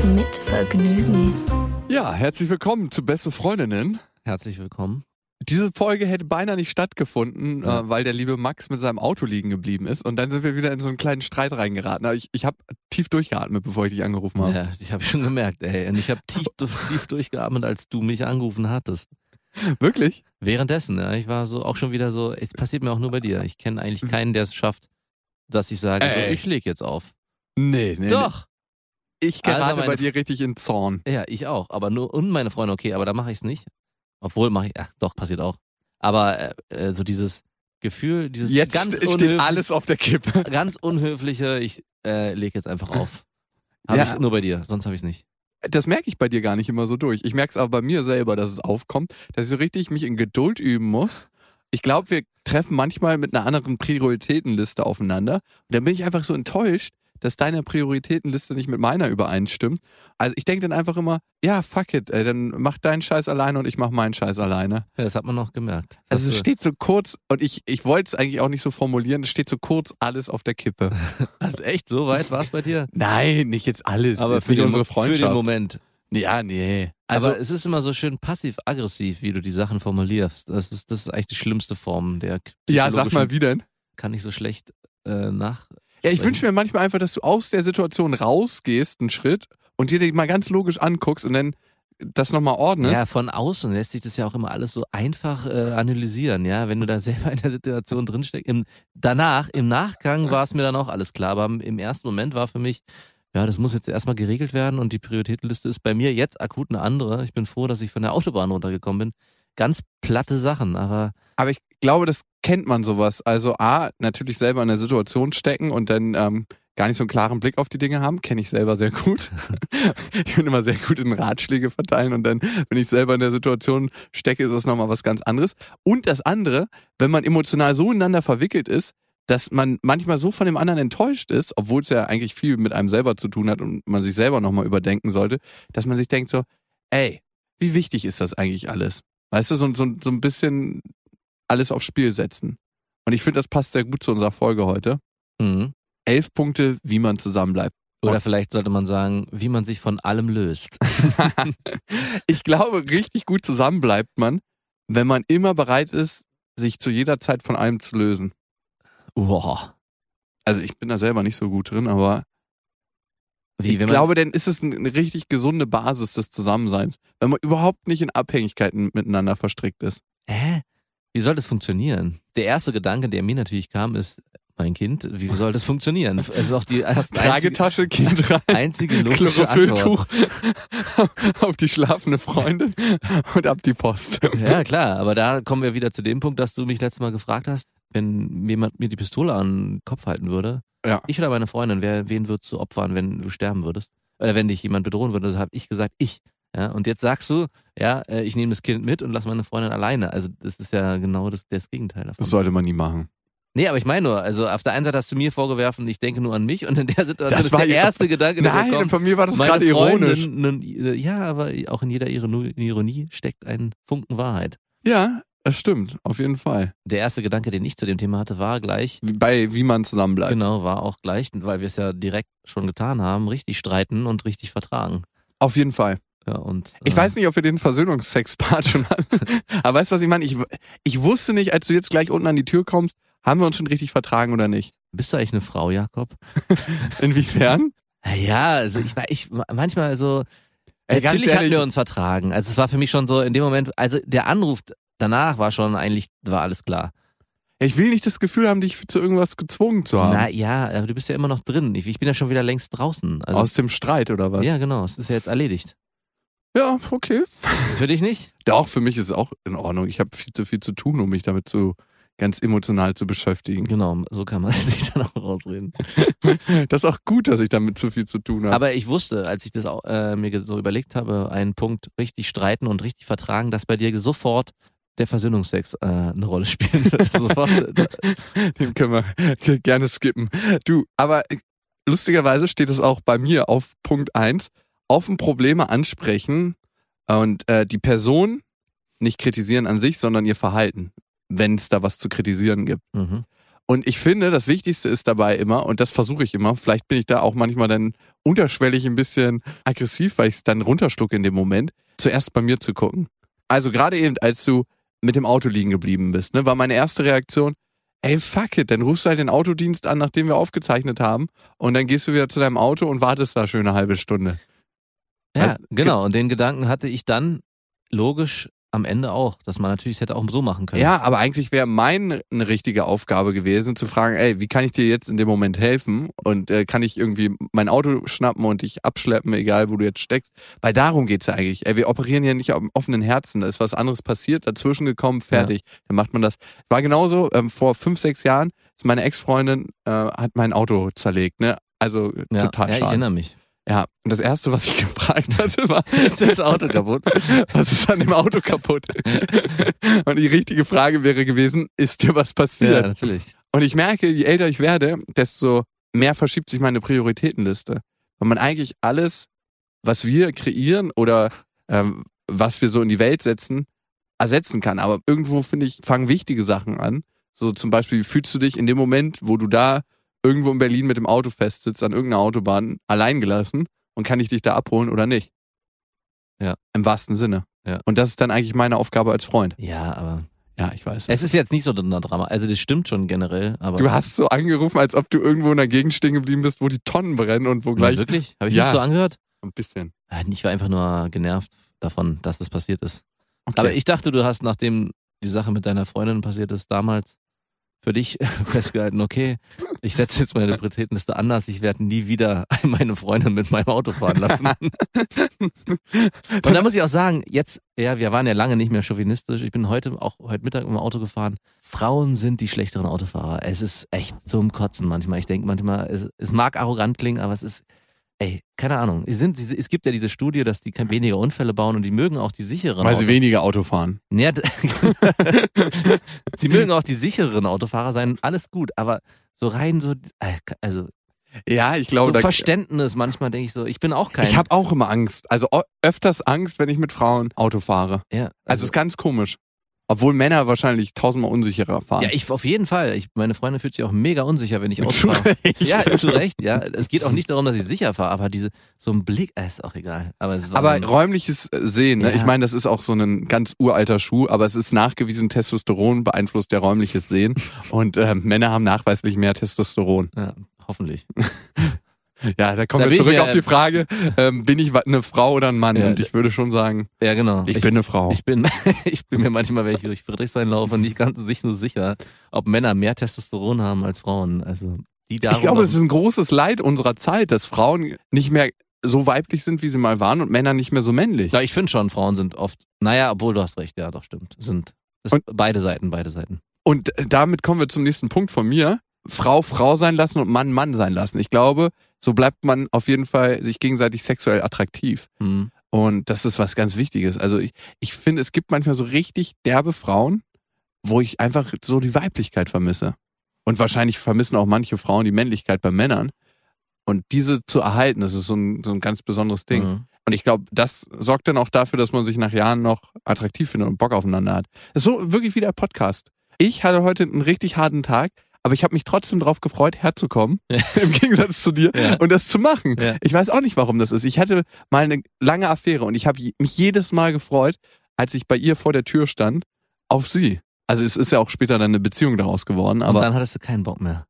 Mit Vergnügen. Ja, herzlich willkommen zu Beste Freundinnen. Herzlich willkommen. Diese Folge hätte beinahe nicht stattgefunden, äh, weil der liebe Max mit seinem Auto liegen geblieben ist. Und dann sind wir wieder in so einen kleinen Streit reingeraten. Aber ich, ich habe tief durchgeatmet, bevor ich dich angerufen habe. Ja, ich habe schon gemerkt, ey. Und ich habe tief, tief durchgeatmet, als du mich angerufen hattest. Wirklich? Währenddessen, ja. Ich war so auch schon wieder so, es passiert mir auch nur bei dir. Ich kenne eigentlich keinen, der es schafft, dass ich sage, so, ich leg jetzt auf. Nee, nee. Doch. Ich gerate Also meine bei dir richtig in Zorn. Ja, ich auch. Aber nur, und meine Freunde, okay, aber da mache ich es nicht. Obwohl mache ich, ach, doch, passiert auch. Aber äh, äh, so dieses Gefühl, dieses Jetzt ganz steht alles auf der Kippe. ganz unhöfliche, ich äh, leg jetzt einfach auf. Habe Ja. ich nur bei dir, sonst habe ich es nicht. Das merke ich bei dir gar nicht immer so durch. Ich merke es aber bei mir selber, dass es aufkommt, dass ich so richtig mich in Geduld üben muss. Ich glaube, wir treffen manchmal mit einer anderen Prioritätenliste aufeinander. Und dann bin ich einfach so enttäuscht, dass deine Prioritätenliste nicht mit meiner übereinstimmt. Also ich denke dann einfach immer, ja, fuck it, ey, dann mach deinen Scheiß alleine und ich mach meinen Scheiß alleine. Ja, das hat man noch gemerkt. Also es steht so kurz, und ich, ich wollte es eigentlich auch nicht so formulieren, es steht so kurz alles auf der Kippe. Also echt, so weit war es bei dir? Nein, nicht jetzt alles. Aber jetzt für, den, unsere für Freundschaft. den Moment. Ja, nee. Also, Aber es ist immer so schön passiv-aggressiv, wie du die Sachen formulierst. Das ist, das ist eigentlich die schlimmste Form der ja, sag mal, wie denn? Kann ich so schlecht äh, nach. Ja, ich wünsche mir manchmal einfach, dass du aus der Situation rausgehst, einen Schritt, und dir die mal ganz logisch anguckst und dann das nochmal ordnest. Ja, von außen lässt sich das ja auch immer alles so einfach äh, analysieren, ja. Wenn du da selber in der Situation drinsteckst. Im, danach, im Nachgang war es mir dann auch alles klar. Aber im ersten Moment war für mich, ja, das muss jetzt erstmal geregelt werden und die Prioritätenliste ist bei mir jetzt akut eine andere. Ich bin froh, dass ich von der Autobahn runtergekommen bin. Ganz platte Sachen, aber Aber ich glaube, das kennt man sowas. Also A, natürlich selber in der Situation stecken und dann ähm, gar nicht so einen klaren Blick auf die Dinge haben, kenne ich selber sehr gut. ich bin immer sehr gut in Ratschläge verteilen und dann, wenn ich selber in der Situation stecke, ist das nochmal was ganz anderes. Und das andere, wenn man emotional so ineinander verwickelt ist, dass man manchmal so von dem anderen enttäuscht ist, obwohl es ja eigentlich viel mit einem selber zu tun hat und man sich selber nochmal überdenken sollte, dass man sich denkt so, ey, wie wichtig ist das eigentlich alles? Weißt du, so, so, so ein bisschen alles aufs Spiel setzen. Und ich finde, das passt sehr gut zu unserer Folge heute. mhm. Elf Punkte, wie man zusammenbleibt. Oder vielleicht sollte man sagen, wie man sich von allem löst. ich glaube, richtig gut zusammenbleibt man, wenn man immer bereit ist, sich zu jeder Zeit von allem zu lösen. Boah. Also ich bin da selber nicht so gut drin, aber Wie, ich wenn man, glaube, dann ist es eine richtig gesunde Basis des Zusammenseins, wenn man überhaupt nicht in Abhängigkeiten miteinander verstrickt ist. Hä? Wie soll das funktionieren? Der erste Gedanke, der mir natürlich kam, ist, mein Kind, wie soll das funktionieren? Es ist auch die erste einzige, Tragetasche, Kind rein. einzige logische. Chlorophylltuch auf die schlafende Freundin und ab die Post. Ja, klar, aber da kommen wir wieder zu dem Punkt, dass du mich letztes Mal gefragt hast, wenn jemand mir die Pistole an den Kopf halten würde, Ja. ich oder meine Freundin, wer, wen würdest du opfern, wenn du sterben würdest? Oder wenn dich jemand bedrohen würde, habe ich gesagt, ich. Ja, und jetzt sagst du, ja, äh, ich nehme das Kind mit und lass meine Freundin alleine. Also das ist ja genau das, das Gegenteil davon. Das sollte man nie machen. Nee, aber ich meine nur, also auf der einen Seite hast du mir vorgeworfen, ich denke nur an mich und in der Situation Das ist war der erste Gedanke, der Nein, kommt, von mir war das gerade ironisch. Ja, aber auch in jeder Ironi- Ironie steckt ein Funken Wahrheit. Ja, das stimmt, auf jeden Fall. Der erste Gedanke, den ich zu dem Thema hatte, war gleich, Bei wie man zusammenbleibt. genau, war auch gleich, weil wir es ja direkt schon getan haben, richtig streiten und richtig vertragen. Auf jeden Fall. Ja, und, Ich äh, weiß nicht, ob wir den Versöhnungsex-Part schon hatten. Aber weißt du, was ich meine? Ich, ich wusste nicht, als du jetzt gleich unten an die Tür kommst, haben wir uns schon richtig vertragen oder nicht? Bist du eigentlich eine Frau, Jakob? Inwiefern? Ja, also ich ich manchmal so, Ey, natürlich hatten ehrlich- wir uns vertragen. Also es war für mich schon so in dem Moment, also der Anruf danach war schon eigentlich, war alles klar. Ich will nicht das Gefühl haben, dich zu irgendwas gezwungen zu haben. Na ja, aber du bist ja immer noch drin. Ich, ich bin ja schon wieder längst draußen. Also, Aus dem Streit oder was? ja, genau. Es ist ja jetzt erledigt. Ja, okay. Für dich nicht? Doch, für mich ist es auch in Ordnung. Ich habe viel zu viel zu tun, um mich damit zu ganz emotional zu beschäftigen. Genau, so kann man sich dann auch rausreden. Das ist auch gut, dass ich damit zu viel zu tun habe. Aber ich wusste, als ich das auch, äh, mir so überlegt habe, einen Punkt richtig streiten und richtig vertragen, dass bei dir sofort der Versöhnungsex äh, eine Rolle spielen wird. sofort, äh, Den können wir gerne skippen. Du, aber lustigerweise steht es auch bei mir auf Punkt 1. Offen Probleme ansprechen und äh, die Person nicht kritisieren an sich, sondern ihr Verhalten, wenn es da was zu kritisieren gibt. mhm. Und ich finde, das Wichtigste ist dabei immer, und das versuche ich immer, vielleicht bin ich da auch manchmal dann unterschwellig ein bisschen aggressiv, weil ich es dann runterschlucke in dem Moment, zuerst bei mir zu gucken. Also gerade eben, als du mit dem Auto liegen geblieben bist, ne, war meine erste Reaktion, ey, fuck it, dann rufst du halt den Autodienst an, nachdem wir aufgezeichnet haben, und dann gehst du wieder zu deinem Auto und wartest da schön eine halbe Stunde. Ja, Also, genau. Und den Gedanken hatte ich dann logisch am Ende auch, dass man natürlich es hätte auch so machen können. Ja, aber eigentlich wäre meine eine richtige Aufgabe gewesen, zu fragen, ey, wie kann ich dir jetzt in dem Moment helfen? Und äh, kann ich irgendwie mein Auto schnappen und dich abschleppen, egal wo du jetzt steckst? Weil darum geht's ja eigentlich. Ey, wir operieren ja nicht am offenen Herzen. Da ist was anderes passiert, dazwischen gekommen, fertig. Dann macht man das. War genauso, ähm, vor fünf, sechs Jahren ist meine Ex-Freundin, äh, hat mein Auto zerlegt, ne? Also ja, total ja ich schade. erinnere mich. Ja, und das erste, was ich gefragt hatte, war, Ist das Auto kaputt? was ist an dem Auto kaputt? Und die richtige Frage wäre gewesen, ist dir was Ja, passiert? natürlich. Und ich merke, je älter ich werde, desto mehr verschiebt sich meine Prioritätenliste. Weil man eigentlich alles, was wir kreieren oder ähm, was wir so in die Welt setzen, ersetzen kann. Aber irgendwo, finde ich, fangen wichtige Sachen an. So zum Beispiel, wie fühlst du dich in dem Moment, wo du da irgendwo in Berlin mit dem Auto festsitzt, an irgendeiner Autobahn, allein gelassen und kann ich dich da abholen oder nicht? Ja. Im wahrsten Sinne. Ja. Und das ist dann eigentlich meine Aufgabe als Freund. Ja, aber Ja, ich weiß. es ist jetzt nicht so ein Drama. Also das stimmt schon generell, aber Du hast so angerufen, als ob du irgendwo in der Gegend stehen geblieben bist, wo die Tonnen brennen und wo gleich wirklich? Habe ich Ja. nicht so angehört? ein bisschen. Ich war einfach nur genervt davon, dass das passiert ist. Okay. Aber ich dachte, du hast, nachdem die Sache mit deiner Freundin passiert ist, damals für dich festgehalten, okay, ich setze jetzt meine Prioritätenliste anders, ich werde nie wieder meine Freundin mit meinem Auto fahren lassen. Und da muss ich auch sagen, jetzt, ja, wir waren ja lange nicht mehr chauvinistisch. Ich bin heute, auch heute Mittag im Auto gefahren. Frauen sind die schlechteren Autofahrer. Es ist echt zum Kotzen manchmal. Ich denke manchmal, es, es mag arrogant klingen, aber es ist, ey, keine Ahnung. Sie sind, diese- es gibt ja diese Studie, dass die weniger Unfälle bauen und die mögen auch die sicheren Weil sie Autos. weniger Auto fahren. Ja, sie mögen auch die sichereren Autofahrer sein, alles gut, aber so rein so, äh, also Ja, ich so glaube, da, Verständnis manchmal denke ich so, ich bin auch kein. ich habe auch immer Angst. Also öfters Angst, wenn ich mit Frauen Auto fahre. ja, Also, ist ganz komisch. Obwohl Männer wahrscheinlich tausendmal unsicherer fahren. ja, ich auf jeden Fall. Ich, meine Freundin fühlt sich auch mega unsicher, wenn ich Auto Zu. Recht. Ja, zu Recht, ja. Es geht auch nicht darum, dass ich sicher fahre, aber diese, so ein Blick, äh, ist auch egal. Aber, Aber so, räumliches äh, Sehen, ne? Ja. ich meine, das ist auch so ein ganz uralter Schuh, aber es ist nachgewiesen, Testosteron beeinflusst ja räumliches Sehen und ähm, Männer haben nachweislich mehr Testosteron. ja, hoffentlich. Ja, da kommen Da wir ich zurück auf die Frage, ähm, bin ich eine Frau oder ein Mann? Ja, und ich würde schon sagen, Ja, genau. ich, bin eine Frau. Ich bin, ich bin mir manchmal, wenn ich durch Friedrichshain laufe, nicht ganz sich so sicher, ob Männer mehr Testosteron haben als Frauen. Also die Ich glaube, das ist ein großes Leid unserer Zeit, dass Frauen nicht mehr so weiblich sind, wie sie mal waren und Männer nicht mehr so männlich. Ja, ich finde schon, Frauen sind oft, naja, obwohl du hast recht, ja, doch, stimmt. Sind beide Seiten, beide Seiten. Und äh, damit kommen wir zum nächsten Punkt von mir. Frau Frau sein lassen und Mann Mann sein lassen. Ich glaube, so bleibt man auf jeden Fall sich gegenseitig sexuell attraktiv. Hm. Und das ist was ganz Wichtiges. Also ich, ich finde, es gibt manchmal so richtig derbe Frauen, wo ich einfach so die Weiblichkeit vermisse. Und wahrscheinlich vermissen auch manche Frauen die Männlichkeit bei Männern. Und diese zu erhalten, das ist so ein, so ein ganz besonderes Ding. Mhm. Und ich glaube, das sorgt dann auch dafür, dass man sich nach Jahren noch attraktiv findet und Bock aufeinander hat. Das ist so wirklich wie der Podcast. Ich hatte heute einen richtig harten Tag, aber ich habe mich trotzdem darauf gefreut, herzukommen, im Gegensatz zu dir, Ja. und das zu machen. Ja. Ich weiß auch nicht, warum das ist. Ich hatte mal eine lange Affäre und ich habe mich jedes Mal gefreut, als ich bei ihr vor der Tür stand, auf sie. Also es ist ja auch später dann eine Beziehung daraus geworden, Und aber dann hattest du keinen Bock mehr.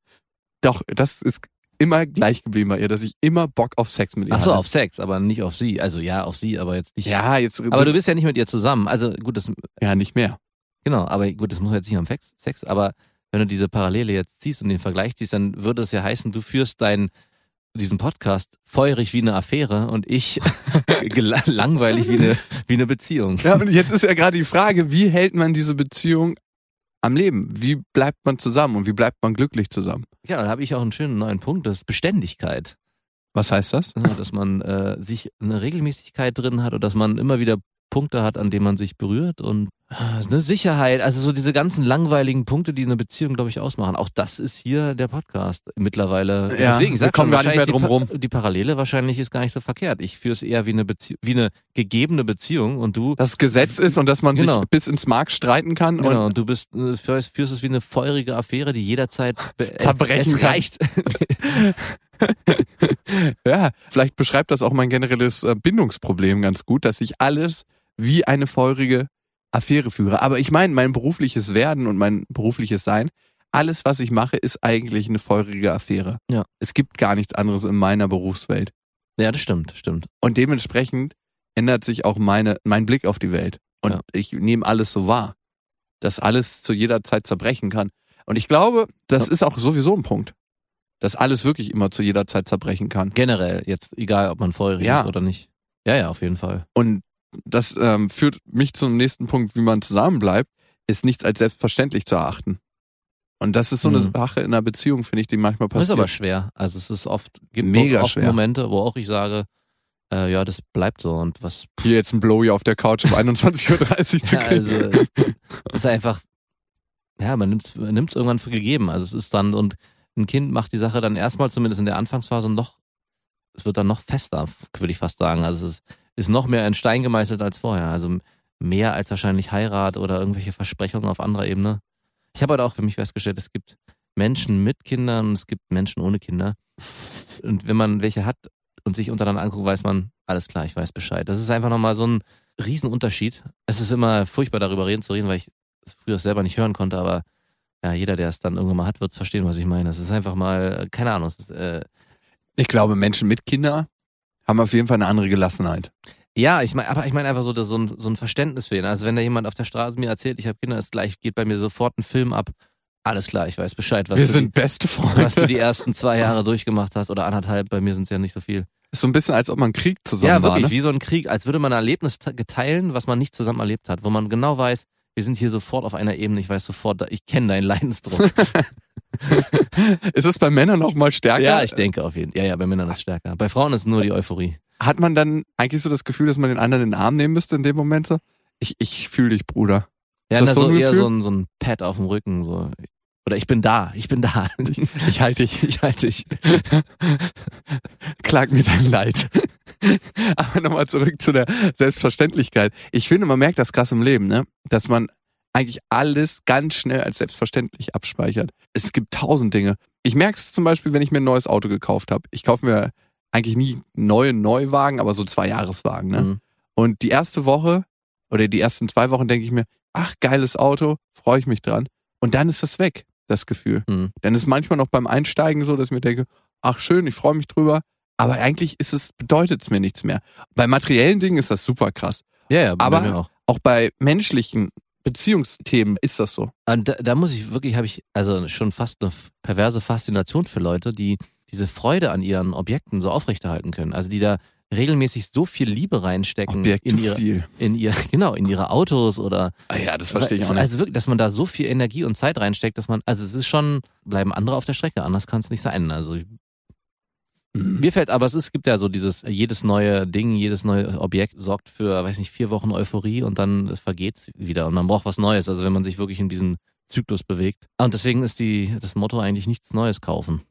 doch, das ist immer gleich geblieben bei ihr, dass ich immer Bock auf Sex mit ihr Ach so, hatte. auf Sex, aber nicht auf sie. Also ja, auf sie, aber jetzt nicht. Ja, jetzt Aber du bist ja nicht mit ihr zusammen. Also gut, das, ja nicht mehr. genau, aber gut, das muss jetzt nicht am Sex, aber wenn du diese Parallele jetzt ziehst und den Vergleich ziehst, dann würde es ja heißen, du führst deinen diesen Podcast feurig wie eine Affäre und ich langweilig wie eine, wie eine Beziehung. Ja, und jetzt ist ja gerade die Frage, wie hält man diese Beziehung am Leben. Wie bleibt man zusammen und wie bleibt man glücklich zusammen? Ja, dann habe ich auch einen schönen neuen Punkt, das ist Beständigkeit. Was heißt das? Ja, dass man äh, sich eine Regelmäßigkeit drin hat oder dass man immer wieder Punkte hat, an denen man sich berührt und äh, eine Sicherheit, also so diese ganzen langweiligen Punkte, die eine Beziehung, glaube ich, ausmachen. Auch das ist hier der Podcast mittlerweile. Ja, Deswegen, ich wir sag kommen schon, gar nicht mehr drum rum. Die, Pa- die Parallele wahrscheinlich ist gar nicht so verkehrt. Ich führe es eher wie eine Bezie wie eine gegebene Beziehung und du Das Gesetz ist und dass man Genau. sich bis ins Mark streiten kann Genau, und und du bist äh, führst, führst es wie eine feurige Affäre, die jederzeit be- Zerbrechen es reicht. ja, vielleicht beschreibt das auch mein generelles äh, Bindungsproblem ganz gut, dass ich alles wie eine feurige Affäre führe. Aber ich meine, mein berufliches Werden und mein berufliches Sein, alles, was ich mache, ist eigentlich eine feurige Affäre. Ja. Es gibt gar nichts anderes in meiner Berufswelt. ja, das stimmt, stimmt. Und dementsprechend ändert sich auch meine, mein Blick auf die Welt. Und Ja. ich nehme alles so wahr, dass alles zu jeder Zeit zerbrechen kann. Und ich glaube, das Ja. ist auch sowieso ein Punkt, dass alles wirklich immer zu jeder Zeit zerbrechen kann. Generell, jetzt egal, ob man feurig Ja. ist oder nicht. Ja, ja, auf jeden Fall. Und das ähm, führt mich zum nächsten Punkt, wie man zusammenbleibt, ist nichts als selbstverständlich zu erachten. Und das ist so eine Mhm. Sache in einer Beziehung, finde ich, die manchmal Das ist passiert. aber schwer. Also es ist oft, gibt Mega oft schwer. Momente, wo auch ich sage, äh, ja, das bleibt so und was Hier jetzt ein Blowy auf der Couch um 21.30 Uhr zu Ja, kriegen. also es ist einfach, ja, man nimmt es irgendwann für gegeben. Also es ist dann, und ein Kind macht die Sache dann erstmal, zumindest in der Anfangsphase, noch, es wird dann noch fester, würde ich fast sagen. Also es ist, ist noch mehr in Stein gemeißelt als vorher. Also mehr als wahrscheinlich Heirat oder irgendwelche Versprechungen auf anderer Ebene. Ich habe halt auch für mich festgestellt, es gibt Menschen mit Kindern und es gibt Menschen ohne Kinder. Und wenn man welche hat und sich untereinander anguckt, weiß man, alles klar, ich weiß Bescheid. Das ist einfach nochmal so ein Riesenunterschied. Es ist immer furchtbar darüber reden zu reden, weil ich es früher selber nicht hören konnte, aber ja, jeder, der es dann irgendwann mal hat, wird verstehen, was ich meine. Es ist einfach mal, keine Ahnung, ist, äh, Ich glaube, Menschen mit Kindern haben auf jeden Fall eine andere Gelassenheit. Ja, ich meine, aber ich meine einfach so, dass so ein, so ein Verständnis fehlen. Also wenn da jemand auf der Straße mir erzählt, ich habe Kinder, ist gleich, geht bei mir sofort ein Film ab. Alles klar, ich weiß Bescheid, was, Wir du, sind beste die, was du Freunde. die ersten zwei Jahre durchgemacht hast oder anderthalb, bei mir sind es ja nicht so viel. Ist so ein bisschen, als ob man Krieg zusammen ja, war. wirklich, Ne? wie so ein Krieg, als würde man ein Erlebnis te- geteilen, was man nicht zusammen erlebt hat, wo man genau weiß, wir sind hier sofort auf einer Ebene, ich weiß sofort, ich kenne deinen Leidensdruck. Ist es bei Männern noch mal stärker? ja, ich denke auf jeden Fall. Ja, ja, bei Männern ist es stärker. Bei Frauen ist nur die Euphorie. Hat man dann eigentlich so das Gefühl, dass man den anderen in den Arm nehmen müsste in dem Moment so? Ich, ich fühle dich, Bruder. Ja, Ist das so, so ein eher so ein, so ein Pad auf dem Rücken, so. Oder ich bin da, ich bin da. Ich halte dich. Ich halte dich. Klag mir dein Leid. Aber nochmal zurück zu der Selbstverständlichkeit. Ich finde, man merkt das krass im Leben, ne? Dass man eigentlich alles ganz schnell als selbstverständlich abspeichert. Es gibt tausend Dinge. Ich merke es zum Beispiel, wenn ich mir ein neues Auto gekauft habe. Ich kaufe mir eigentlich nie neue Neuwagen, aber so zwei Jahreswagen, ne? Mhm. Und die erste Woche oder die ersten zwei Wochen denke ich mir, ach, geiles Auto, freue ich mich dran. Und dann ist das weg, das Gefühl. Mhm. Dann ist manchmal noch beim Einsteigen so, dass ich mir denke, ach schön, ich freue mich drüber. Aber eigentlich ist es, bedeutet es mir nichts mehr. Bei materiellen Dingen ist das super krass. Ja, ja, bei Aber- mir auch. Auch bei menschlichen Beziehungsthemen ist das so. Und da, da muss ich wirklich, habe ich also schon fast eine perverse Faszination für Leute, die diese Freude an ihren Objekten so aufrechterhalten können. Also die da regelmäßig so viel Liebe reinstecken Objekt in ihre, viel. in ihr, genau, in ihre Autos oder Ah ja, das verstehe ich auch nicht. Also wirklich, dass man da so viel Energie und Zeit reinsteckt, dass man, also es ist schon, bleiben andere auf der Strecke, anders kann es nicht sein. Also Mhm. mir fällt, aber es ist, gibt ja so dieses, jedes neue Ding, jedes neue Objekt sorgt für, weiß nicht, vier Wochen Euphorie und dann vergeht es wieder und man braucht was Neues. Also wenn man sich wirklich in diesen Zyklus bewegt. Und deswegen ist die, das Motto eigentlich nichts Neues kaufen.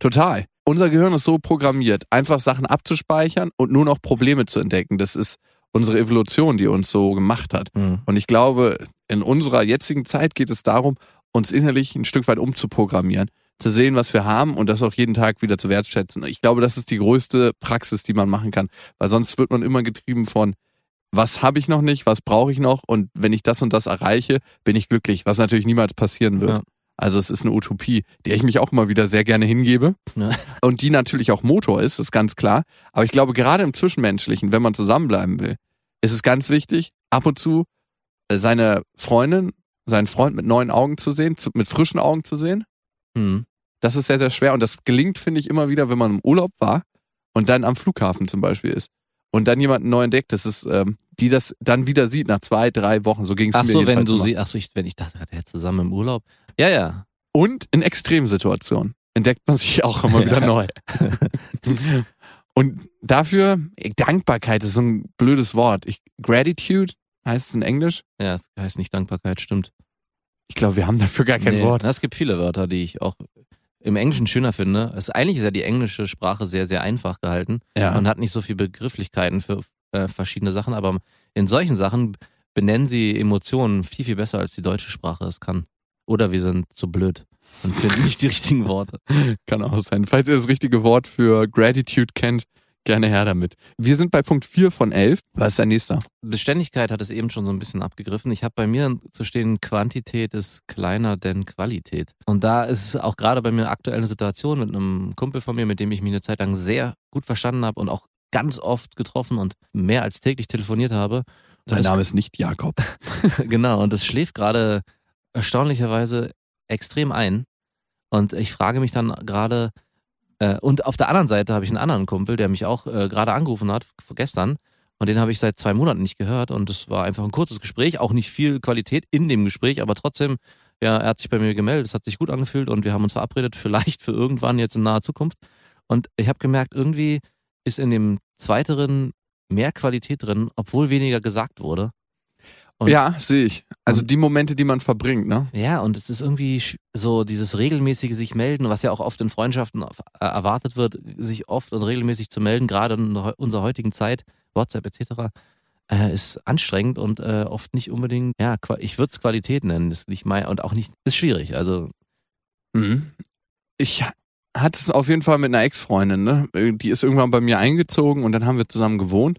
Total. Unser Gehirn ist so programmiert, einfach Sachen abzuspeichern und nur noch Probleme zu entdecken. Das ist unsere Evolution, die uns so gemacht hat. Hm. Und ich glaube, in unserer jetzigen Zeit geht es darum, uns innerlich ein Stück weit umzuprogrammieren, zu sehen, was wir haben und das auch jeden Tag wieder zu wertschätzen. Ich glaube, das ist die größte Praxis, die man machen kann, weil sonst wird man immer getrieben von, was habe ich noch nicht, was brauche ich noch und wenn ich das und das erreiche, bin ich glücklich, was natürlich niemals passieren wird. Ja. Also es ist eine Utopie, der ich mich auch immer wieder sehr gerne hingebe Ja. und die natürlich auch Motor ist, ist ganz klar. Aber ich glaube, gerade im Zwischenmenschlichen, wenn man zusammenbleiben will, ist es ganz wichtig, ab und zu äh, seine Freundin, seinen Freund mit neuen Augen zu sehen, zu, mit frischen Augen zu sehen. Hm. Das ist sehr, sehr schwer und das gelingt, finde ich, immer wieder, wenn man im Urlaub war und dann am Flughafen zum Beispiel ist und dann jemanden neu entdeckt. Das ist ähm, die das dann wieder sieht nach zwei, drei Wochen. So ging es Ach mir so, wenn du sie, ach so, ich, wenn ich dachte, der zusammen im Urlaub. Ja, ja. Und in Extremsituationen entdeckt man sich auch immer wieder neu. Und dafür, Dankbarkeit ist so ein blödes Wort. Ich, Gratitude heißt es in Englisch. Ja, es heißt nicht Dankbarkeit, stimmt. Ich glaube, wir haben dafür gar kein Nee, Wort. Es gibt viele Wörter, die ich auch im Englischen schöner finde. Es, eigentlich ist ja die englische Sprache sehr, sehr einfach gehalten. Ja. Man hat nicht so viele Begrifflichkeiten für äh, verschiedene Sachen, aber in solchen Sachen benennen sie Emotionen viel, viel besser, als die deutsche Sprache es kann. Oder wir sind zu blöd und finden nicht die richtigen Worte. Kann auch sein. Falls ihr das richtige Wort für Gratitude kennt, gerne her damit. Wir sind bei Punkt 4 von 11. Was ist der nächste? Beständigkeit hat es eben schon so ein bisschen abgegriffen. Ich habe bei mir zu stehen, Quantität ist kleiner denn Qualität. Und da ist es auch gerade bei mir eine aktuelle Situation mit einem Kumpel von mir, mit dem ich mich eine Zeit lang sehr gut verstanden habe und auch ganz oft getroffen und mehr als täglich telefoniert habe. Das- Name ist nicht Jakob. genau, und das schläft gerade erstaunlicherweise extrem ein. Und ich frage mich dann gerade, äh, und auf der anderen Seite habe ich einen anderen Kumpel, der mich auch äh, gerade angerufen hat, gestern. Und den habe ich seit zwei Monaten nicht gehört. Und es war einfach ein kurzes Gespräch, auch nicht viel Qualität in dem Gespräch, aber trotzdem, ja, er hat sich bei mir gemeldet, es hat sich gut angefühlt und wir haben uns verabredet, vielleicht für irgendwann jetzt in naher Zukunft. Und ich habe gemerkt, irgendwie ist in dem zweiteren mehr Qualität drin, obwohl weniger gesagt wurde. Und- ja, sehe ich. Also die Momente, die man verbringt, ne? Ja, und es ist irgendwie so dieses regelmäßige sich melden, was ja auch oft in Freundschaften äh, erwartet wird, sich oft und regelmäßig zu melden, gerade in unserer heutigen Zeit, WhatsApp etc., äh, ist anstrengend und äh, oft nicht unbedingt, ja, ich würde es Qualität nennen, ist nicht mein, und auch nicht, ist schwierig, also Mhm. Ich hatte es auf jeden Fall mit einer Ex-Freundin, ne? Die ist irgendwann bei mir eingezogen und dann haben wir zusammen gewohnt.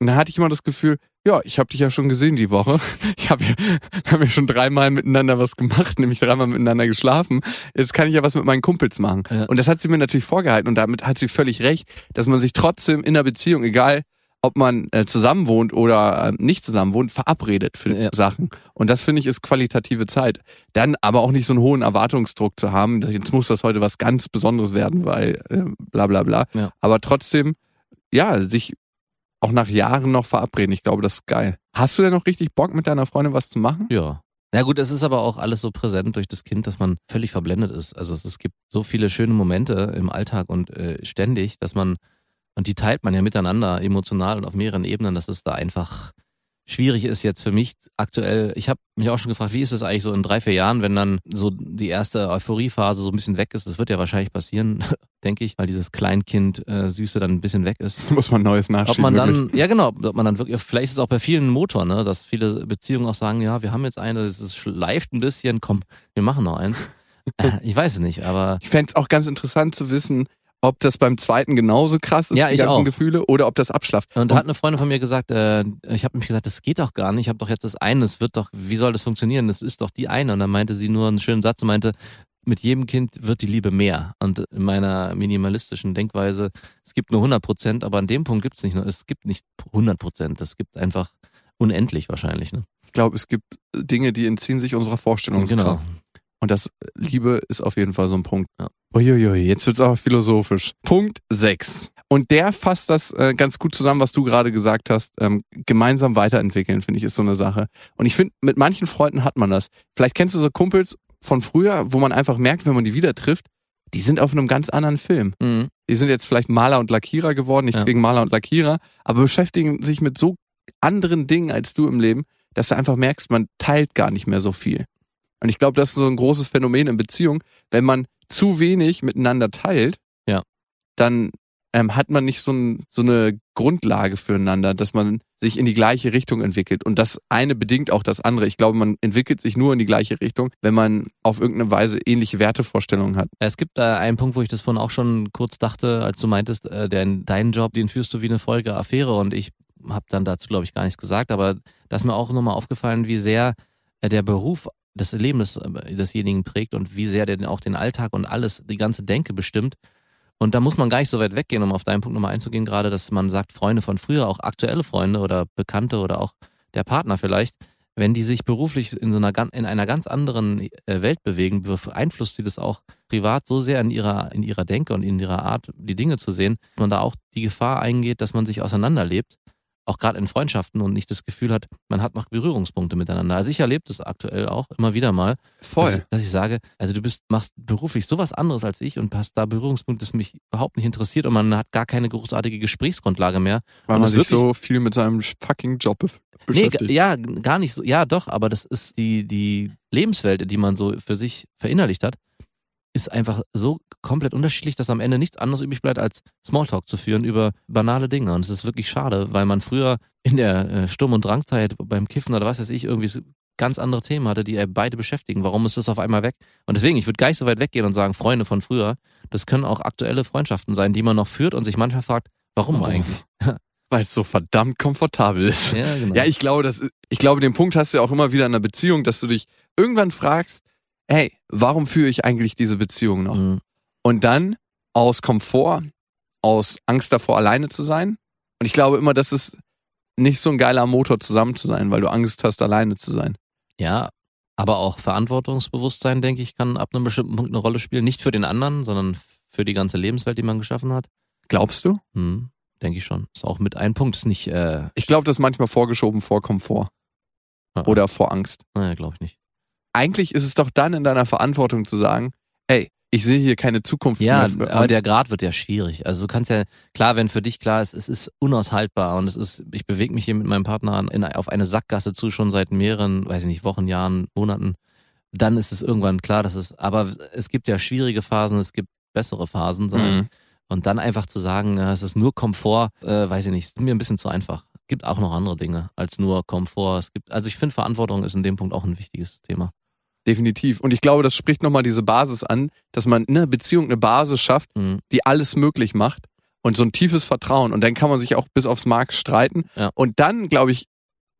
Und dann hatte ich immer das Gefühl, ja, ich habe dich ja schon gesehen die Woche. Ich habe ja, wir haben ja schon dreimal miteinander was gemacht, nämlich dreimal miteinander geschlafen. Jetzt kann ich ja was mit meinen Kumpels machen. Ja. Und das hat sie mir natürlich vorgehalten und damit hat sie völlig recht, dass man sich trotzdem in einer Beziehung, egal ob man äh, zusammen wohnt oder äh, nicht zusammen wohnt, verabredet für Ja. Sachen. Und das finde ich ist qualitative Zeit. Dann aber auch nicht so einen hohen Erwartungsdruck zu haben, dass jetzt muss das heute was ganz Besonderes werden, weil äh, bla bla bla. Ja. Aber trotzdem, ja, sich auch nach Jahren noch verabreden. Ich glaube, das ist geil. Hast du denn noch richtig Bock, mit deiner Freundin was zu machen? Ja. Na gut, es ist aber auch alles so präsent durch das Kind, dass man völlig verblendet ist. Also es, es gibt so viele schöne Momente im Alltag und äh, ständig, dass man, und die teilt man ja miteinander, emotional und auf mehreren Ebenen, dass es da einfach schwierig ist jetzt für mich aktuell. Ich habe mich auch schon gefragt, wie ist es eigentlich so in drei, vier Jahren, wenn dann so die erste Euphoriephase so ein bisschen weg ist. Das wird ja wahrscheinlich passieren, denke ich, weil dieses Kleinkind äh, Süße dann ein bisschen weg ist. Muss man Neues Ob nachschieben. man wirklich. dann, ja genau, ob man dann wirklich, vielleicht ist es auch bei vielen ein Motor, ne, dass viele Beziehungen auch sagen, ja, wir haben jetzt eine, das ist, schleift ein bisschen, komm, wir machen noch eins. Äh, ich weiß es nicht, aber Ich fände es auch ganz interessant zu wissen, ob das beim zweiten genauso krass ist, Ja, die ich ganzen auch. Gefühle, oder ob das abschlafft. und da hat eine Freundin von mir gesagt, äh, ich habe mich gesagt, das geht doch gar nicht, ich habe doch jetzt das eine, es wird doch, wie soll das funktionieren? Das ist doch die eine. Und dann meinte sie nur einen schönen Satz und meinte, mit jedem Kind wird die Liebe mehr. Und in meiner minimalistischen Denkweise, es gibt nur 100 Prozent, aber an dem Punkt gibt es nicht nur, es gibt nicht 100 Prozent, es gibt einfach unendlich wahrscheinlich. Ne? Ich glaube, es gibt Dinge, die entziehen sich unserer Vorstellungskraft. Genau. Und das Liebe ist auf jeden Fall so ein Punkt. Ja. Uiuiui, jetzt wird's aber philosophisch. Punkt 6. Und der fasst das äh, ganz gut zusammen, was du gerade gesagt hast. Ähm, gemeinsam weiterentwickeln, finde ich, ist so eine Sache. Und ich finde, mit manchen Freunden hat man das. Vielleicht kennst du so Kumpels von früher, wo man einfach merkt, wenn man die wieder trifft, die sind auf einem ganz anderen Film. Mhm. Die sind jetzt vielleicht Maler und Lackierer geworden, nichts Ja. gegen Maler und Lackierer, aber beschäftigen sich mit so anderen Dingen als du im Leben, dass du einfach merkst, man teilt gar nicht mehr so viel. Und ich glaube, das ist so ein großes Phänomen in Beziehung. Wenn man zu wenig miteinander teilt, Ja. dann ähm, hat man nicht so, ein, so eine Grundlage füreinander, dass man sich in die gleiche Richtung entwickelt. Und das eine bedingt auch das andere. Ich glaube, man entwickelt sich nur in die gleiche Richtung, wenn man auf irgendeine Weise ähnliche Wertevorstellungen hat. Es gibt äh, einen Punkt, wo ich das vorhin auch schon kurz dachte, als du meintest, äh, der, deinen Job, den führst du wie eine Folge Affäre und ich habe dann dazu, glaube ich, gar nichts gesagt, aber da ist mir auch nochmal aufgefallen, wie sehr äh, der Beruf das Leben des, desjenigen prägt und wie sehr der auch den Alltag und alles, die ganze Denke bestimmt. Und da muss man gar nicht so weit weggehen, um auf deinen Punkt nochmal einzugehen, gerade, dass man sagt, Freunde von früher, auch aktuelle Freunde oder Bekannte oder auch der Partner vielleicht, wenn die sich beruflich in so einer in einer ganz anderen äh, Welt bewegen, beeinflusst sie das auch privat so sehr in ihrer in ihrer Denke und in ihrer Art die Dinge zu sehen, dass man da auch die Gefahr eingeht, dass man sich auseinanderlebt auch gerade in Freundschaften und nicht das Gefühl hat, man hat noch Berührungspunkte miteinander. Also ich erlebe das aktuell auch immer wieder mal, Voll. dass, dass ich sage, also du bist, machst beruflich sowas anderes als ich und hast da Berührungspunkte, das mich überhaupt nicht interessiert und man hat gar keine großartige Gesprächsgrundlage mehr. Weil und man sich wirklich- so viel mit seinem fucking Job Nee, beschäftigt. g- ja, gar nicht so. Ja, doch, aber das ist die, die Lebenswelt, die man so für sich verinnerlicht hat, ist einfach so komplett unterschiedlich, dass am Ende nichts anderes übrig bleibt, als Smalltalk zu führen über banale Dinge. Und es ist wirklich schade, weil man früher in der äh, Sturm- und Drangzeit beim Kiffen oder was weiß ich, irgendwie so ganz andere Themen hatte, die beide beschäftigen. Warum ist das auf einmal weg? Und deswegen, ich würde gar nicht so weit weggehen und sagen, Freunde von früher, das können auch aktuelle Freundschaften sein, die man noch führt und sich manchmal fragt, warum Oh. eigentlich? Weil es so verdammt komfortabel ist. Ja, genau. Ja, ich glaube, das, ich glaube, den Punkt hast du ja auch immer wieder in einer Beziehung, dass du dich irgendwann fragst, hey, warum führe ich eigentlich diese Beziehung noch? Mhm. Und dann aus Komfort, aus Angst davor, alleine zu sein. Und ich glaube immer, das ist nicht so ein geiler Motor, zusammen zu sein, weil du Angst hast, alleine zu sein. Ja, aber auch Verantwortungsbewusstsein, denke ich, kann ab einem bestimmten Punkt eine Rolle spielen. Nicht für den anderen, sondern für die ganze Lebenswelt, die man geschaffen hat. Glaubst du? Hm, denke ich schon. Ist auch mit ein Punkt. Ist nicht, äh, Ich glaube, das ist manchmal vorgeschoben vor Komfort Ah. oder vor Angst. naja, glaube ich nicht. Eigentlich ist es doch dann in deiner Verantwortung zu sagen, hey, ich sehe hier keine Zukunft Ja, mehr. für- aber der Grad wird ja schwierig. Also du kannst ja, klar, wenn für dich klar ist, es ist unaushaltbar und es ist, ich bewege mich hier mit meinem Partner in, auf eine Sackgasse zu, schon seit mehreren, weiß ich nicht, Wochen, Jahren, Monaten, dann ist es irgendwann klar, dass es, aber es gibt ja schwierige Phasen, es gibt bessere Phasen, Mhm. Und dann einfach zu sagen, ja, es ist nur Komfort, äh, weiß ich nicht, ist mir ein bisschen zu einfach. Gibt auch noch andere Dinge als nur Komfort. Es gibt, also ich finde, Verantwortung ist in dem Punkt auch ein wichtiges Thema. Definitiv. Und ich glaube, das spricht nochmal diese Basis an, dass man in einer Beziehung eine Basis schafft, Mhm. die alles möglich macht und so ein tiefes Vertrauen. Und dann kann man sich auch bis aufs Mark streiten. Ja. Und dann, glaube ich,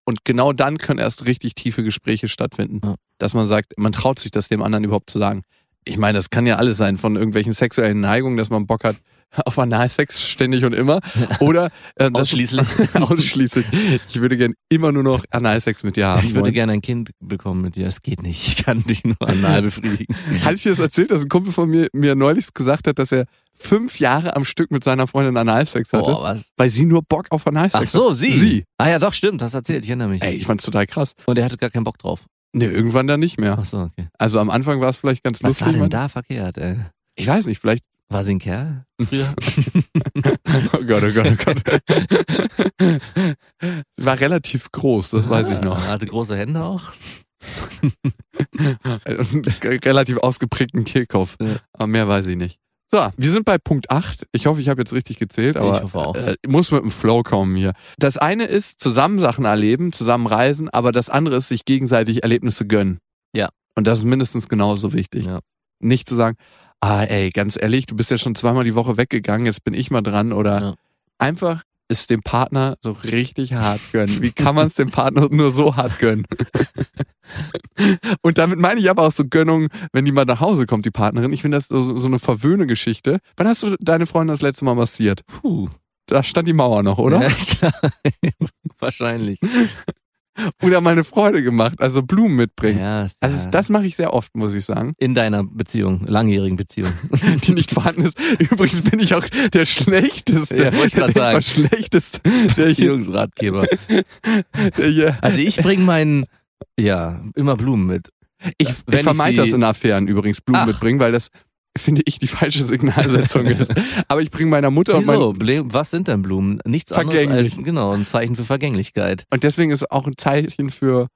und genau dann können erst richtig tiefe Gespräche stattfinden. Ja. Dass man sagt, man traut sich das dem anderen überhaupt zu sagen. Ich meine, das kann ja alles sein, von irgendwelchen sexuellen Neigungen, dass man Bock hat auf Analsex ständig und immer. Oder äh, Ausschließlich. ausschließlich. Ich würde gern immer nur noch Analsex mit dir haben. Ich würde gerne ein Kind bekommen mit dir. Es geht nicht. Ich kann dich nur anal befriedigen. Hatte ich dir das erzählt, dass ein Kumpel von mir mir neulich gesagt hat, dass er fünf Jahre am Stück mit seiner Freundin Analsex hatte, Boah, was? weil sie nur Bock auf Analsex Ach so, sie. Sie. Ah ja, doch, stimmt. Das erzählt. Ich erinnere mich. Ey, ich fand's total krass. Und er hatte gar keinen Bock drauf. Nee, irgendwann dann nicht mehr. Ach so, okay. Also am Anfang war es vielleicht ganz Was lustig. war denn man- da verkehrt, ey? Ich weiß nicht, vielleicht. War sie ein Kerl früher? Oh Gott, oh Gott, oh Gott. Sie war relativ groß, das weiß ich noch. Ah, Hatte große Hände auch? Und relativ ausgeprägten Kehlkopf. Ja. Aber mehr weiß ich nicht. So, wir sind bei Punkt 8. Ich hoffe, ich habe jetzt richtig gezählt, aber ich hoffe auch. äh, muss mit dem Flow kommen hier. Das eine ist zusammen Sachen erleben, zusammen reisen, aber das andere ist sich gegenseitig Erlebnisse gönnen. Ja. Und das ist mindestens genauso wichtig. Ja. Nicht zu sagen, ah ey, ganz ehrlich, du bist ja schon zweimal die Woche weggegangen, jetzt bin ich mal dran oder Ja. einfach es dem Partner so richtig hart gönnen. Wie kann man es dem Partner nur so hart gönnen? Und damit meine ich aber auch so Gönnung, wenn die mal nach Hause kommt, die Partnerin. Ich finde das so, so eine verwöhne Geschichte. Wann hast du deine Freundin das letzte Mal massiert? Puh. Da stand die Mauer noch, oder? Ja, klar. Wahrscheinlich. Oder mal eine Freude gemacht, also Blumen mitbringen. Ja, Also das mache ich sehr oft, muss ich sagen, In deiner Beziehung, langjährigen Beziehung. die nicht vorhanden ist. Übrigens bin ich auch der schlechteste, Ja, wollte ich der sagen. schlechteste, Beziehungsratgeber. hier. Also ich bringe meinen, ja, immer Blumen mit. Ich, Wenn ich vermeide das in Affären übrigens, Blumen Ach. mitbringen, weil das finde ich die falsche Signalsetzung ist. Aber ich bringe meiner Mutter und mein, Wieso? Was sind denn Blumen? Nichts anderes als, genau, ein Zeichen für Vergänglichkeit. Und deswegen ist es auch ein Zeichen für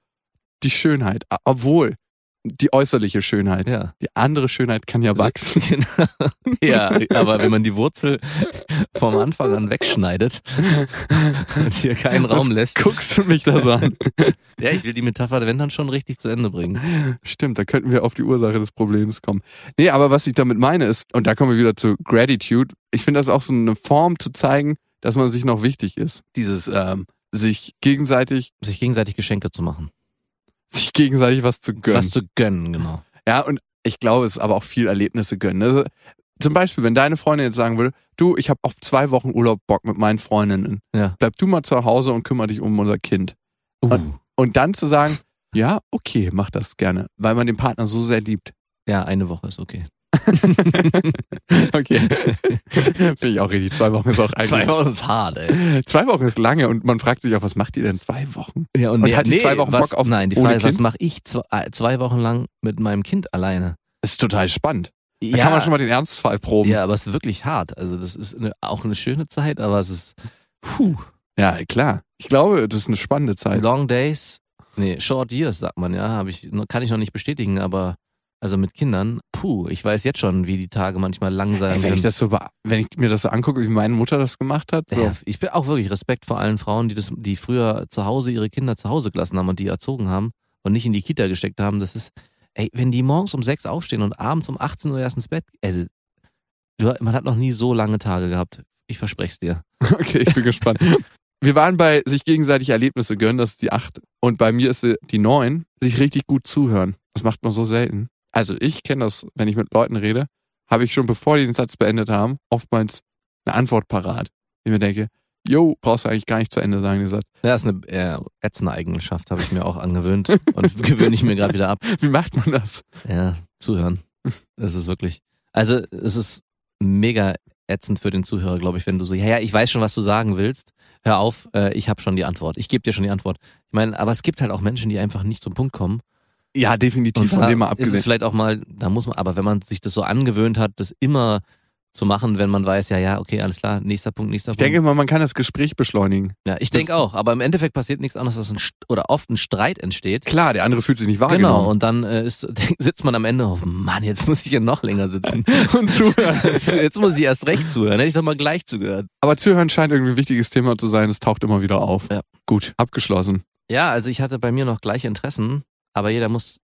die Schönheit. Obwohl, die äußerliche Schönheit. Ja. Die andere Schönheit kann ja wachsen. Genau. ja, aber wenn man die Wurzel vom Anfang an wegschneidet und hier keinen Raum lässt. Guckst du mich da so an? Ja, ich will die Metapher, wenn dann schon richtig zu Ende bringen. Stimmt, da könnten wir auf die Ursache des Problems kommen. Nee, aber was ich damit meine ist, und da kommen wir wieder zu Gratitude, ich finde das auch so eine Form zu zeigen, dass man sich noch wichtig ist. Dieses ähm, sich gegenseitig, Sich gegenseitig Geschenke zu machen. Sich gegenseitig was zu gönnen. Was zu gönnen, genau. Ja, und ich glaube, es ist aber auch viel Erlebnisse gönnen. Also, zum Beispiel, wenn deine Freundin jetzt sagen würde, du, ich habe auf zwei Wochen Urlaub Bock mit meinen Freundinnen. Ja. Bleib du mal zu Hause und kümmere dich um unser Kind. Uh, Und dann zu sagen, ja, okay, mach das gerne, weil man den Partner so sehr liebt. ja, eine Woche ist okay. okay. Finde ich auch richtig. Zwei Wochen ist auch eigentlich. Zwei Wochen ist hart, ey. Zwei Wochen ist lange und man fragt sich auch, was macht ihr denn zwei Wochen? Ja, Und hat die zwei Wochen was, Bock auf Nein, die Frage ist, was mache ich zwei, äh, zwei Wochen lang mit meinem Kind alleine? Das ist total spannend. Da kann man schon mal den Ernstfall proben. ja, aber es ist wirklich hart. Also das ist eine, auch eine schöne Zeit, aber es ist puh, Ja, klar. Ich glaube, das ist eine spannende Zeit. long days, nee, short years sagt man ja, ich kann ich noch nicht bestätigen, aber also mit Kindern, puh, ich weiß jetzt schon, wie die Tage manchmal lang sein Ey, wenn ich können. das so, wenn ich mir das so angucke, wie meine Mutter das gemacht hat, so. Ja, ich bin auch wirklich Respekt vor allen Frauen, die das, die früher zu Hause ihre Kinder zu Hause gelassen haben und die erzogen haben und nicht in die Kita gesteckt haben. Das ist, ey, wenn die morgens um sechs aufstehen und abends um 18 Uhr erst ins Bett, also, man hat noch nie so lange Tage gehabt. Ich verspreche es dir. Okay, ich bin gespannt. Wir waren bei sich gegenseitig Erlebnisse gönnen, das ist die acht. Und bei mir ist die neun, sich richtig gut zuhören. Das macht man so selten. Also ich kenne das, wenn ich mit Leuten rede, habe ich schon, bevor die den Satz beendet haben, oftmals eine Antwort parat. Ich mir denke, yo, brauchst du eigentlich gar nicht zu Ende sagen, den Satz. Ja, ist eine äh, ätzende Eigenschaft, habe ich mir auch angewöhnt und gewöhne ich mir gerade wieder ab. Wie macht man das? Ja, zuhören. Das ist wirklich. Also, es ist mega ätzend für den Zuhörer, glaube ich, wenn du so, ja, ja, ich weiß schon, was du sagen willst. Hör auf, äh, ich habe schon die Antwort. Ich gebe dir schon die Antwort. Ich meine, aber es gibt halt auch Menschen, die einfach nicht zum Punkt kommen. Ja, definitiv, von dem mal ist es abgesehen. vielleicht auch mal, da muss man, aber wenn man sich das so angewöhnt hat, das immer zu machen, wenn man weiß, ja, ja, okay, alles klar, nächster Punkt, nächster Ich Punkt. denke mal, man kann das Gespräch beschleunigen. ja, ich denke auch, aber im Endeffekt passiert nichts anderes, als ein St oder oft ein Streit entsteht. Klar, der andere fühlt sich nicht wahrgenommen. Genau, und dann äh, ist, sitzt man am Ende, oh Mann, jetzt muss ich hier noch länger sitzen. und zuhören. Jetzt, jetzt muss ich erst recht zuhören. Hätte ich doch mal gleich zugehört. Aber zuhören scheint irgendwie ein wichtiges Thema zu sein. Es taucht immer wieder auf. Ja. Gut, abgeschlossen. Ja, also ich hatte bei mir noch gleiche Interessen, aber jeder muss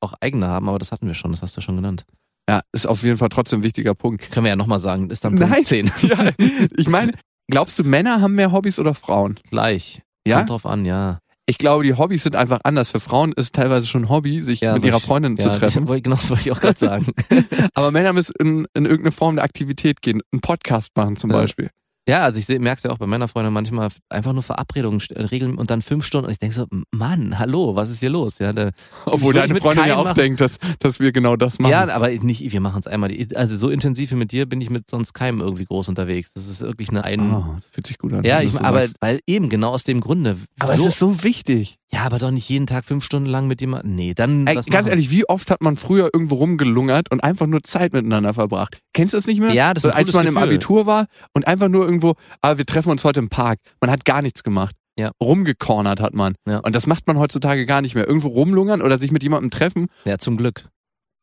auch eigene haben, aber das hatten wir schon, das hast du schon genannt. Ja, ist auf jeden Fall trotzdem ein wichtiger Punkt. Können wir ja nochmal sagen, ist dann Punkt Nein. 10. Ja, ich meine, glaubst du, Männer haben mehr Hobbys oder Frauen? Gleich. Ja? Kommt drauf an, ja. Ich glaube, die Hobbys sind einfach anders. Für Frauen ist teilweise schon ein Hobby, sich ja mit ihrer ich- Freundin ja, zu treffen. wollte- Genau, das wollte ich auch gerade sagen. Aber Männer müssen in, in irgendeine Form der Aktivität gehen. Einen Podcast machen zum Ja. Beispiel. Ja, also ich merke es ja auch bei meiner Freundin manchmal einfach nur Verabredungen st- regeln und dann fünf Stunden und ich denke so, Mann, hallo, was ist hier los? Ja, der, Obwohl deine Freundin ja auch machen. denkt, dass, dass wir genau das machen. ja, aber nicht, wir machen es einmal. Also so intensiv wie mit dir bin ich mit sonst keinem irgendwie groß unterwegs. Das ist wirklich eine ein. Ah, das fühlt sich gut an. ja, ich, aber weil eben genau aus dem Grunde. aber so, es ist so wichtig. Ja, aber doch nicht jeden Tag fünf Stunden lang mit jemandem. Nee, dann Ey, ganz machen. ehrlich, wie oft hat man früher irgendwo rumgelungert und einfach nur Zeit miteinander verbracht? Kennst du das nicht mehr? Ja, das ist so, als man im Gefühl. Abitur war und einfach nur irgendwo, ah, wir treffen uns heute im Park. Man hat gar nichts gemacht. Ja. Rumgecornert hat man. Ja. Und das macht man heutzutage gar nicht mehr. Irgendwo rumlungern oder sich mit jemandem treffen. Ja, zum Glück.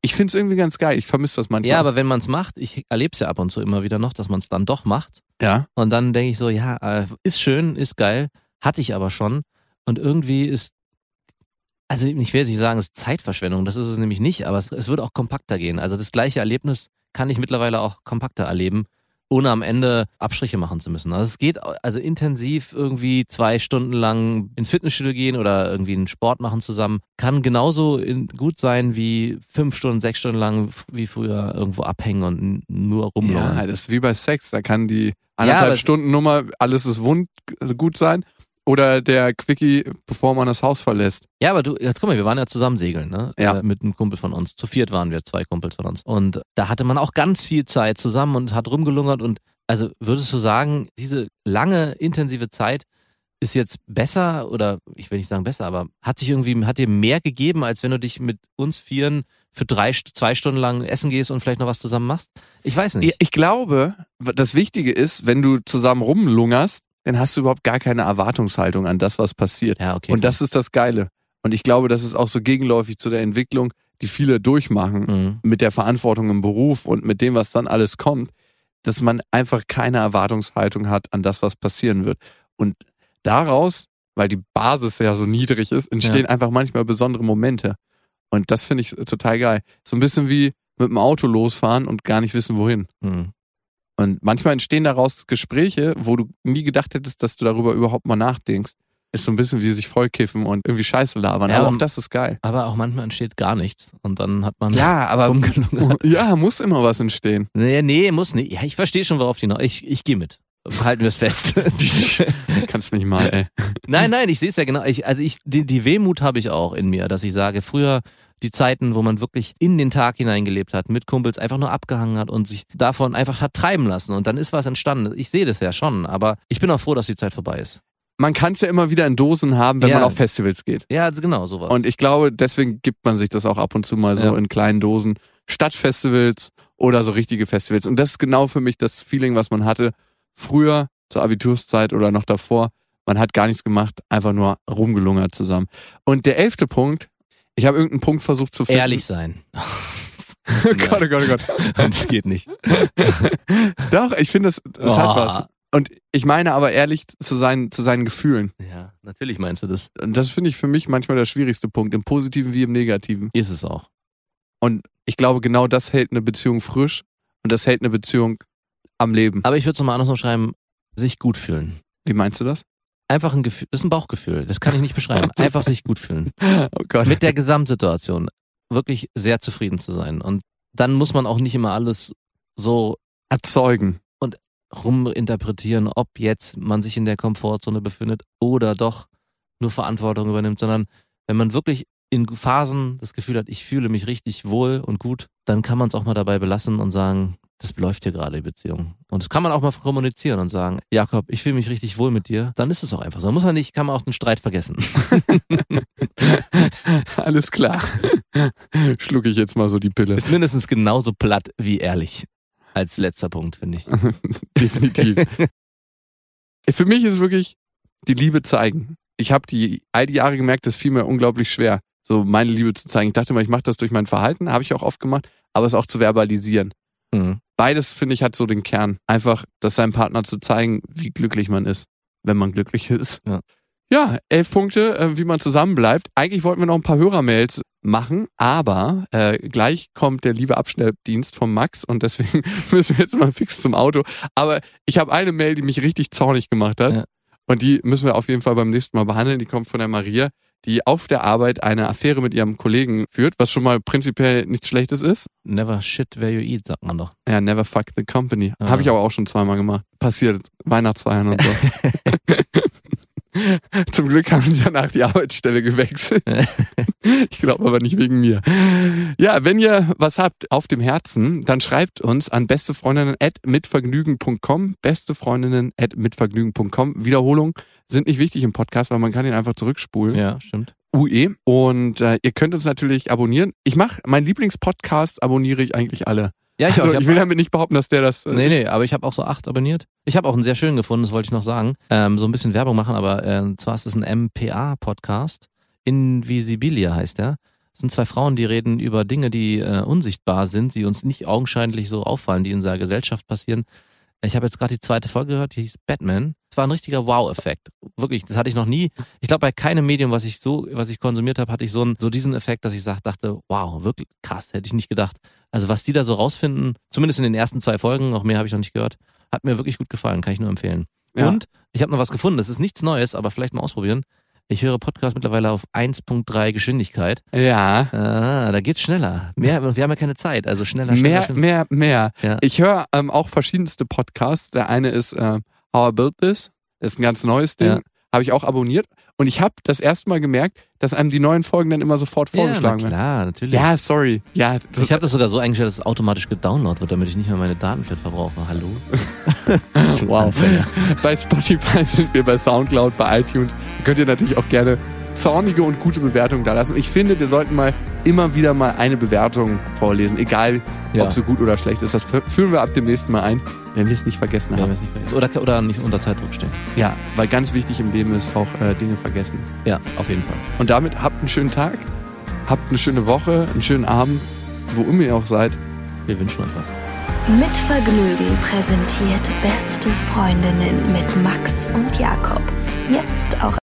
Ich finde es irgendwie ganz geil. Ich vermisse das manchmal. Ja, aber wenn man es macht, ich erlebe es ja ab und zu immer wieder noch, dass man es dann doch macht. ja. Und dann denke ich so, ja, äh, ist schön, ist geil, hatte ich aber schon. Und irgendwie ist, also ich will jetzt nicht sagen, es ist Zeitverschwendung, das ist es nämlich nicht, aber es, es wird auch kompakter gehen. Also das gleiche Erlebnis kann ich mittlerweile auch kompakter erleben, ohne am Ende Abstriche machen zu müssen. Also es geht also intensiv irgendwie zwei Stunden lang ins Fitnessstudio gehen oder irgendwie einen Sport machen zusammen, kann genauso in, gut sein wie fünf Stunden, sechs Stunden lang wie früher irgendwo abhängen und nur rumlaufen. Ja, das ist wie bei Sex. Da kann die anderthalb es- Stunden Nummer, alles ist wund, also gut sein. Oder der Quickie, bevor man das Haus verlässt. Ja, aber du, jetzt guck mal, wir waren ja zusammen segeln, ne? Ja. Äh, mit einem Kumpel von uns. Zu viert waren wir, zwei Kumpels von uns. Und da hatte man auch ganz viel Zeit zusammen und hat rumgelungert. Und also würdest du sagen, diese lange, intensive Zeit ist jetzt besser oder ich will nicht sagen besser, aber hat sich irgendwie, hat dir mehr gegeben, als wenn du dich mit uns Vieren für drei, zwei Stunden lang essen gehst und vielleicht noch was zusammen machst? Ich weiß nicht. Ich glaube, das Wichtige ist, wenn du zusammen rumlungerst, dann hast du überhaupt gar keine Erwartungshaltung an das, was passiert. Ja, okay. Und das ist das Geile. Und ich glaube, das ist auch so gegenläufig zu der Entwicklung, die viele durchmachen Mhm. mit der Verantwortung im Beruf und mit dem, was dann alles kommt, dass man einfach keine Erwartungshaltung hat an das, was passieren wird. Und daraus, weil die Basis ja so niedrig ist, entstehen einfach manchmal besondere Momente. Und das finde ich total geil. So ein bisschen wie mit dem Auto losfahren und gar nicht wissen, wohin. Mhm. Und manchmal entstehen daraus Gespräche, wo du nie gedacht hättest, dass du darüber überhaupt mal nachdenkst. Ist so ein bisschen wie sich vollkiffen und irgendwie Scheiße labern. Ja, aber auch das ist geil. Aber auch manchmal entsteht gar nichts. Und dann hat man Ja, aber ja, muss immer was entstehen. Nee, nee, muss nicht. Ja, ich verstehe schon, worauf die noch. Ich, ich gehe mit. Halten wir es fest. Kannst mich mal, ey. nein, nein, ich sehe es ja genau. Ich, also ich, die, die Wehmut habe ich auch in mir, dass ich sage, früher die Zeiten, wo man wirklich in den Tag hineingelebt hat, mit Kumpels einfach nur abgehangen hat und sich davon einfach hat treiben lassen. Und dann ist was entstanden. Ich sehe das ja schon, aber ich bin auch froh, dass die Zeit vorbei ist. Man kann es ja immer wieder in Dosen haben, wenn Ja. man auf Festivals geht. Ja, also genau sowas. Und ich glaube, deswegen gibt man sich das auch ab und zu mal so Ja. in kleinen Dosen. Stadtfestivals oder so richtige Festivals. Und das ist genau für mich das Feeling, was man hatte früher zur Abiturszeit oder noch davor. Man hat gar nichts gemacht, einfach nur rumgelungert zusammen. Und der elfte Punkt, ich habe irgendeinen Punkt versucht zu finden. Ehrlich sein. oh Gott, oh Gott, oh Gott. das geht nicht. Doch, ich finde, das, das Oh. hat was. Und ich meine aber ehrlich zu, sein, zu seinen Gefühlen. Ja, natürlich meinst du das. Und das finde ich für mich manchmal der schwierigste Punkt, im Positiven wie im Negativen. Ist es auch. Und ich glaube, genau das hält eine Beziehung frisch und das hält eine Beziehung am Leben. Aber ich würde es nochmal andersrum schreiben, sich gut fühlen. Wie meinst du das? Einfach ein Gefühl, das ist ein Bauchgefühl, das kann ich nicht beschreiben. Einfach sich gut fühlen. Oh Gott. Mit der Gesamtsituation wirklich sehr zufrieden zu sein. Und dann muss man auch nicht immer alles so Erzeugen. ruminterpretieren, ob jetzt man sich in der Komfortzone befindet oder doch nur Verantwortung übernimmt, sondern wenn man wirklich in Phasen das Gefühl hat, ich fühle mich richtig wohl und gut, dann kann man es auch mal dabei belassen und sagen, das läuft hier gerade die Beziehung. Und das kann man auch mal kommunizieren und sagen, Jakob, ich fühle mich richtig wohl mit dir. Dann ist es auch einfach so. Muss man nicht, kann man auch den Streit vergessen. Alles klar. Schlucke ich jetzt mal so die Pille. Ist mindestens genauso platt wie ehrlich. Als letzter Punkt, finde ich. Definitiv. Für mich ist wirklich die Liebe zeigen. Ich habe die all die Jahre gemerkt, das fiel mir unglaublich schwer, so meine Liebe zu zeigen. Ich dachte immer, ich mache das durch mein Verhalten, habe ich auch oft gemacht, aber es auch zu verbalisieren. Mhm. Beides, finde ich, hat so den Kern. Einfach, das seinem Partner zu zeigen, wie glücklich man ist, wenn man glücklich ist. Ja. Ja, elf Punkte, äh, wie man zusammenbleibt. Eigentlich wollten wir noch ein paar Hörermails machen, aber äh, gleich kommt der liebe Abschnelldienst von Max und deswegen müssen wir jetzt mal fix zum Auto. Aber ich habe eine Mail, die mich richtig zornig gemacht hat. Ja. Und die müssen wir auf jeden Fall beim nächsten Mal behandeln. Die kommt von der Maria, die auf der Arbeit eine Affäre mit ihrem Kollegen führt, was schon mal prinzipiell nichts Schlechtes ist. Never shit where you eat, sagt man doch. Ja, never fuck the company. Ah. Habe ich aber auch schon zweimal gemacht. Passiert, Weihnachtsfeiern und so. Zum Glück haben sie danach die Arbeitsstelle gewechselt. ich glaube aber nicht wegen mir. Ja, wenn ihr was habt auf dem Herzen, dann schreibt uns an bestefreundinnen.mitvergnügen.com. Bestefreundinnen.mitvergnügen.com. Wiederholung sind nicht wichtig im Podcast, weil man kann ihn einfach zurückspulen. Ja, stimmt. UE. Und äh, ihr könnt uns natürlich abonnieren. Ich mache, mein Lieblingspodcast abonniere ich eigentlich alle. Ja, ich auch. Also, Ich ich hab- will damit nicht behaupten, dass der das. äh, Nee, nee, aber ich habe auch so acht abonniert. Ich habe auch einen sehr schönen gefunden, das wollte ich noch sagen. Ähm, so ein bisschen Werbung machen, aber äh, zwar ist es ein MPA-Podcast. Invisibilia heißt der. Das sind zwei Frauen, die reden über Dinge, die äh, unsichtbar sind, die uns nicht augenscheinlich so auffallen, die in unserer Gesellschaft passieren. Ich habe jetzt gerade die zweite Folge gehört, die hieß Batman. Es war ein richtiger Wow-Effekt. Wirklich, das hatte ich noch nie. Ich glaube, bei keinem Medium, was ich so, was ich konsumiert habe, hatte ich so, einen, so diesen Effekt, dass ich sag, dachte, wow, wirklich krass, hätte ich nicht gedacht. Also was die da so rausfinden, zumindest in den ersten zwei Folgen, noch mehr habe ich noch nicht gehört, hat mir wirklich gut gefallen, kann ich nur empfehlen. Ja. Und ich habe noch was gefunden, das ist nichts Neues, aber vielleicht mal ausprobieren. Ich höre Podcast mittlerweile auf 1.3 Geschwindigkeit. Ja. Ah, da geht's schneller. Mehr, wir haben ja keine Zeit, also schneller, schneller. Mehr, schneller. mehr, mehr. Ja. Ich höre ähm, auch verschiedenste Podcasts. Der eine ist äh, How I Built This. Ist ein ganz neues Ding. Ja. Habe ich auch abonniert. Und ich habe das erste Mal gemerkt, dass einem die neuen Folgen dann immer sofort ja, vorgeschlagen werden. klar, natürlich. Ja, sorry. Ja, Ich habe das sogar so eingestellt, dass es automatisch gedownloadet wird, damit ich nicht mehr meine Daten für verbrauche. Hallo? wow. bei Spotify sind wir bei Soundcloud, bei iTunes. Könnt ihr natürlich auch gerne zornige und gute Bewertungen da lassen. Ich finde, wir sollten mal immer wieder mal eine Bewertung vorlesen, egal Ja. ob sie gut oder schlecht ist. Das führen wir ab dem nächsten Mal ein, wenn wir es nicht vergessen Wenn wir haben. es nicht vergessen. Oder, oder nicht unter Zeitdruck stehen. Ja, weil ganz wichtig im Leben ist auch äh, Dinge vergessen. Ja, auf jeden Fall. Und damit habt einen schönen Tag, habt eine schöne Woche, einen schönen Abend, wo immer ihr auch seid. Wir wünschen euch was. Mit Vergnügen präsentiert Beste Freundinnen mit Max und Jakob. Jetzt auch